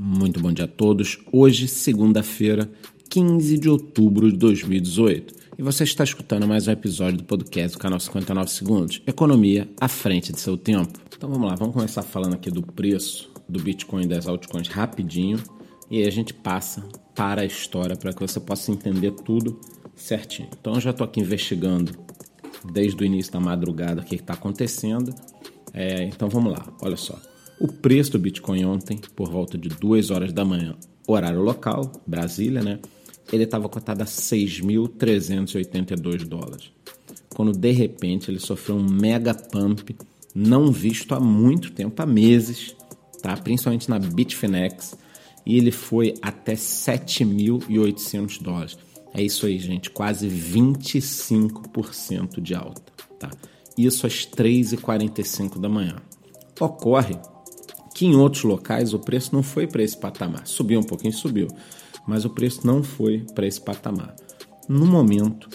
Muito bom dia a todos. Hoje, segunda-feira, 15 de outubro de 2018. E você está escutando mais um episódio do podcast do canal 59 Segundos. Economia à frente de seu tempo. Então vamos lá, vamos começar falando aqui do preço do Bitcoin e das altcoins rapidinho. E aí a gente passa para a história para que você possa entender tudo certinho. Então eu já estou aqui investigando desde o início da madrugada o que está acontecendo. É, então vamos lá, olha só. O preço do Bitcoin ontem, por volta de 2 horas da manhã, horário local, Brasília, né? Ele estava cotado a 6.382 dólares. Quando de repente ele sofreu um mega pump não visto há muito tempo, há meses, tá? Principalmente na Bitfinex, e ele foi até 7.800 dólares. É isso aí, gente, quase 25% de alta, tá? Isso às 3h45 da manhã. Ocorre que em outros locais o preço não foi para esse patamar. Subiu um pouquinho, subiu, mas o preço não foi para esse patamar. No momento,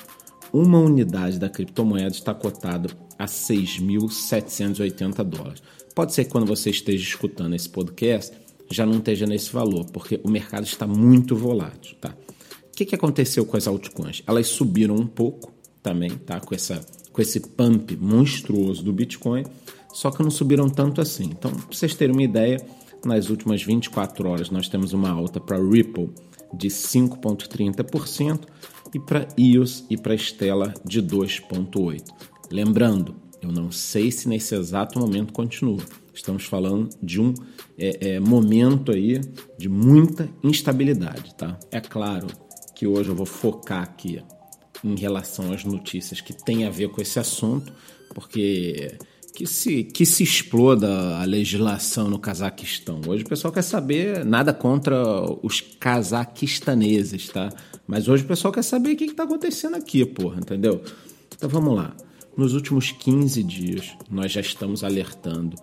uma unidade da criptomoeda está cotada a 6.780 dólares. Pode ser que quando você esteja escutando esse podcast já não esteja nesse valor, porque o mercado está muito volátil, tá? O que, que aconteceu com as altcoins? Elas subiram um pouco também, tá? Com, essa, com esse pump monstruoso do Bitcoin, só que não subiram tanto assim. Então, para vocês terem uma ideia, nas últimas 24 horas nós temos uma alta para Ripple de 5,30% e para EOS e para Stella de 2,8%. Lembrando, eu não sei se nesse exato momento continua. Estamos falando de um é, é, momento aí de muita instabilidade, tá? É claro que hoje eu vou focar aqui em relação às notícias que têm a ver com esse assunto, porque que se, que se exploda a legislação no Cazaquistão. Hoje o pessoal quer saber nada contra os cazaquistaneses, tá? Mas hoje o pessoal quer saber o que está acontecendo aqui, porra, entendeu? Então vamos lá. Nos últimos 15 dias, nós já estamos alertando,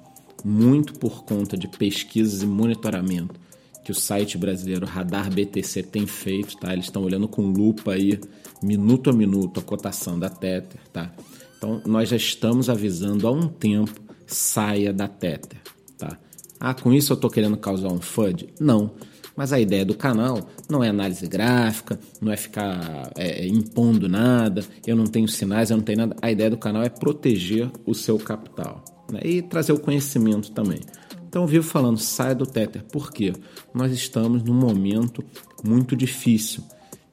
muito por conta de pesquisas e monitoramento que o site brasileiro Radar BTC tem feito, tá? Eles estão olhando com lupa aí, minuto a minuto, a cotação da Tether, tá? Então, nós já estamos avisando há um tempo, saia da Tether, tá? Ah, com isso eu estou querendo causar um FUD? Não. Mas a ideia do canal não é análise gráfica, não é ficar é, é, impondo nada, eu não tenho sinais, eu não tenho nada. A ideia do canal é proteger o seu capital né? e trazer o conhecimento também. Então eu vivo falando, saia do Tether. Por quê? Nós estamos num momento muito difícil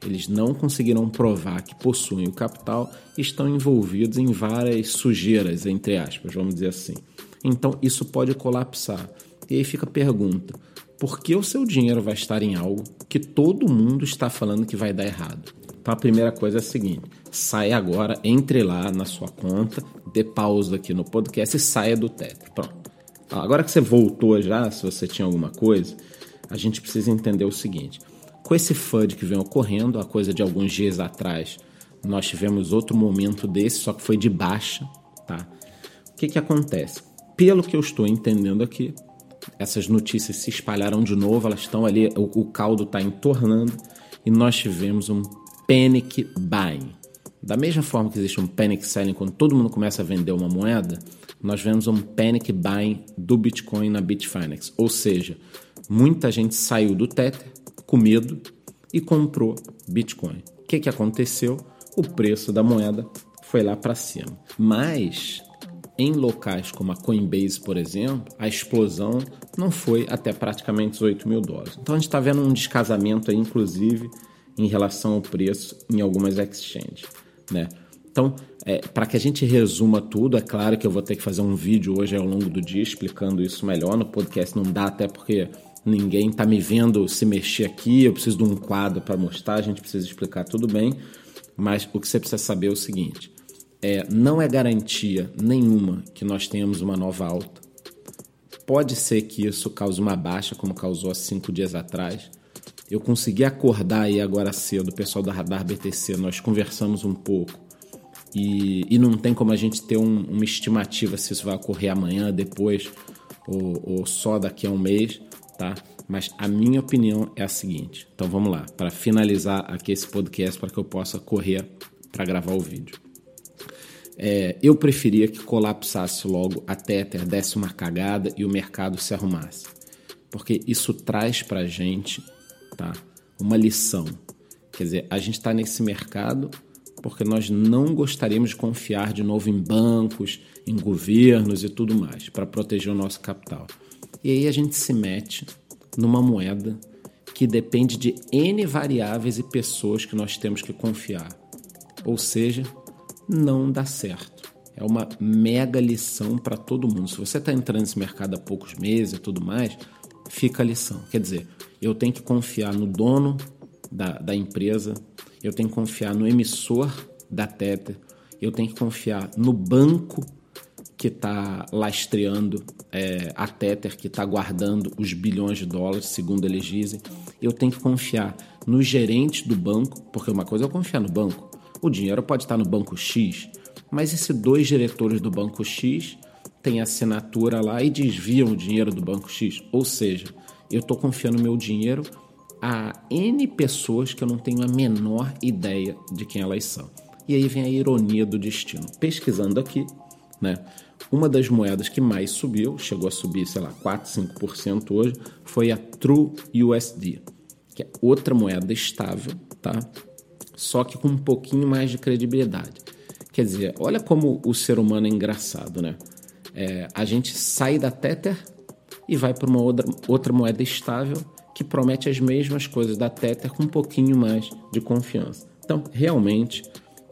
eles não conseguiram provar que possuem o capital e estão envolvidos em várias sujeiras, entre aspas, vamos dizer assim. Então isso pode colapsar. E aí fica a pergunta: por que o seu dinheiro vai estar em algo que todo mundo está falando que vai dar errado? Então a primeira coisa é a seguinte: saia agora, entre lá na sua conta, dê pausa aqui no podcast e saia do teto. Pronto. Agora que você voltou já, se você tinha alguma coisa, a gente precisa entender o seguinte: com esse FUD que vem ocorrendo, a coisa de alguns dias atrás, nós tivemos outro momento desse, só que foi de baixa, tá? O que que acontece? Pelo que eu estou entendendo aqui, essas notícias se espalharam de novo, elas estão ali, o, o caldo está entornando e nós tivemos um panic buying. Da mesma forma que existe um panic selling quando todo mundo começa a vender uma moeda, nós vemos um panic buying do Bitcoin na Bitfinex. Ou seja, muita gente saiu do Tether, com medo e comprou Bitcoin. O que, que aconteceu? O preço da moeda foi lá para cima. Mas em locais como a Coinbase, por exemplo, a explosão não foi até praticamente os 8 mil dólares. Então a gente está vendo um descasamento aí, inclusive, em relação ao preço em algumas exchanges. Né? Então, é, para que a gente resuma tudo, é claro que eu vou ter que fazer um vídeo hoje ao longo do dia explicando isso melhor. No podcast não dá, até porque ninguém está me vendo se mexer aqui, eu preciso de um quadro para mostrar, a gente precisa explicar tudo bem, mas o que você precisa saber é o seguinte: é, não é garantia nenhuma que nós tenhamos uma nova alta. Pode ser que isso cause uma baixa, como causou há cinco dias atrás. Eu consegui acordar aí agora cedo, o pessoal da Radar BTC, nós conversamos um pouco. E, e não tem como a gente ter um, uma estimativa se isso vai ocorrer amanhã, depois ou, ou só daqui a um mês tá? Mas a minha opinião é a seguinte. Então vamos lá, para finalizar aqui esse podcast para que eu possa correr para gravar o vídeo. É, eu preferia que colapsasse logo a Tether, desse uma cagada e o mercado se arrumasse. porque isso traz para a gente tá, uma lição. Quer dizer, a gente está nesse mercado porque nós não gostaríamos de confiar de novo em bancos, em governos e tudo mais, para proteger o nosso capital. E aí a gente se mete numa moeda que depende de N variáveis e pessoas que nós temos que confiar. Ou seja, não dá certo. É uma mega lição para todo mundo. Se você está entrando nesse mercado há poucos meses e tudo mais, fica a lição. Quer dizer, eu tenho que confiar no dono da, da empresa, eu tenho que confiar no emissor da Tether, eu tenho que confiar no banco que está lastreando é, a Tether, que está guardando os bilhões de dólares, segundo eles dizem. Eu tenho que confiar no gerente do banco, porque uma coisa é eu confiar no banco. O dinheiro pode estar no banco X, mas e se dois diretores do banco X têm assinatura lá e desviam o dinheiro do banco X? Ou seja, eu estou confiando meu dinheiro a N pessoas que eu não tenho a menor ideia de quem elas são. E aí vem a ironia do destino. Pesquisando aqui, né? Uma das moedas que mais subiu, chegou a subir, sei lá, 4, 5% hoje, foi a True USD, que é outra moeda estável, tá? Só que com um pouquinho mais de credibilidade. Quer dizer, olha como o ser humano é engraçado, né? É, a gente sai da Tether e vai para uma outra, outra moeda estável que promete as mesmas coisas da Tether com um pouquinho mais de confiança. Então, realmente,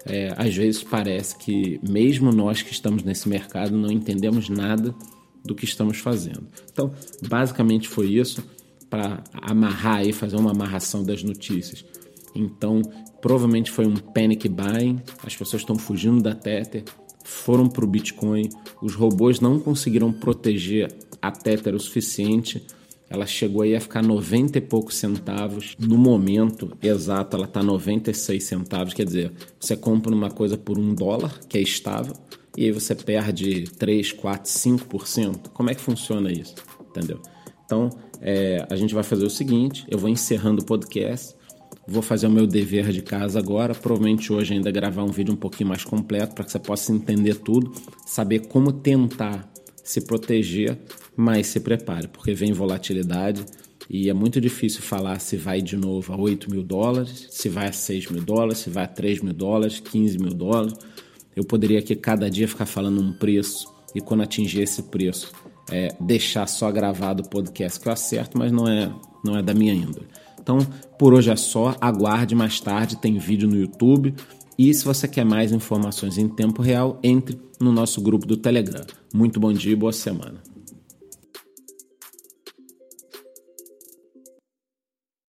é, às vezes parece que mesmo nós que estamos nesse mercado não entendemos nada do que estamos fazendo. Então, basicamente foi isso para amarrar e fazer uma amarração das notícias. Então, provavelmente foi um panic buying, as pessoas estão fugindo da Tether, foram para o Bitcoin, os robôs não conseguiram proteger a Tether o suficiente ela chegou aí a ficar 90 e poucos centavos. No momento exato, ela está 96 centavos. Quer dizer, você compra uma coisa por um dólar, que é estável, e aí você perde 3, 4, 5%. Como é que funciona isso? Entendeu? Então, é, a gente vai fazer o seguinte: eu vou encerrando o podcast, vou fazer o meu dever de casa agora. Provavelmente hoje ainda gravar um vídeo um pouquinho mais completo para que você possa entender tudo, saber como tentar se proteger, mas se prepare, porque vem volatilidade e é muito difícil falar se vai de novo a 8 mil dólares, se vai a 6 mil dólares, se vai a 3 mil dólares, 15 mil dólares. Eu poderia aqui cada dia ficar falando um preço e quando atingir esse preço, é, deixar só gravado o podcast que eu acerto, mas não é, não é da minha índole. Então, por hoje é só. Aguarde mais tarde, tem vídeo no YouTube. E se você quer mais informações em tempo real, entre no nosso grupo do Telegram. Muito bom dia e boa semana.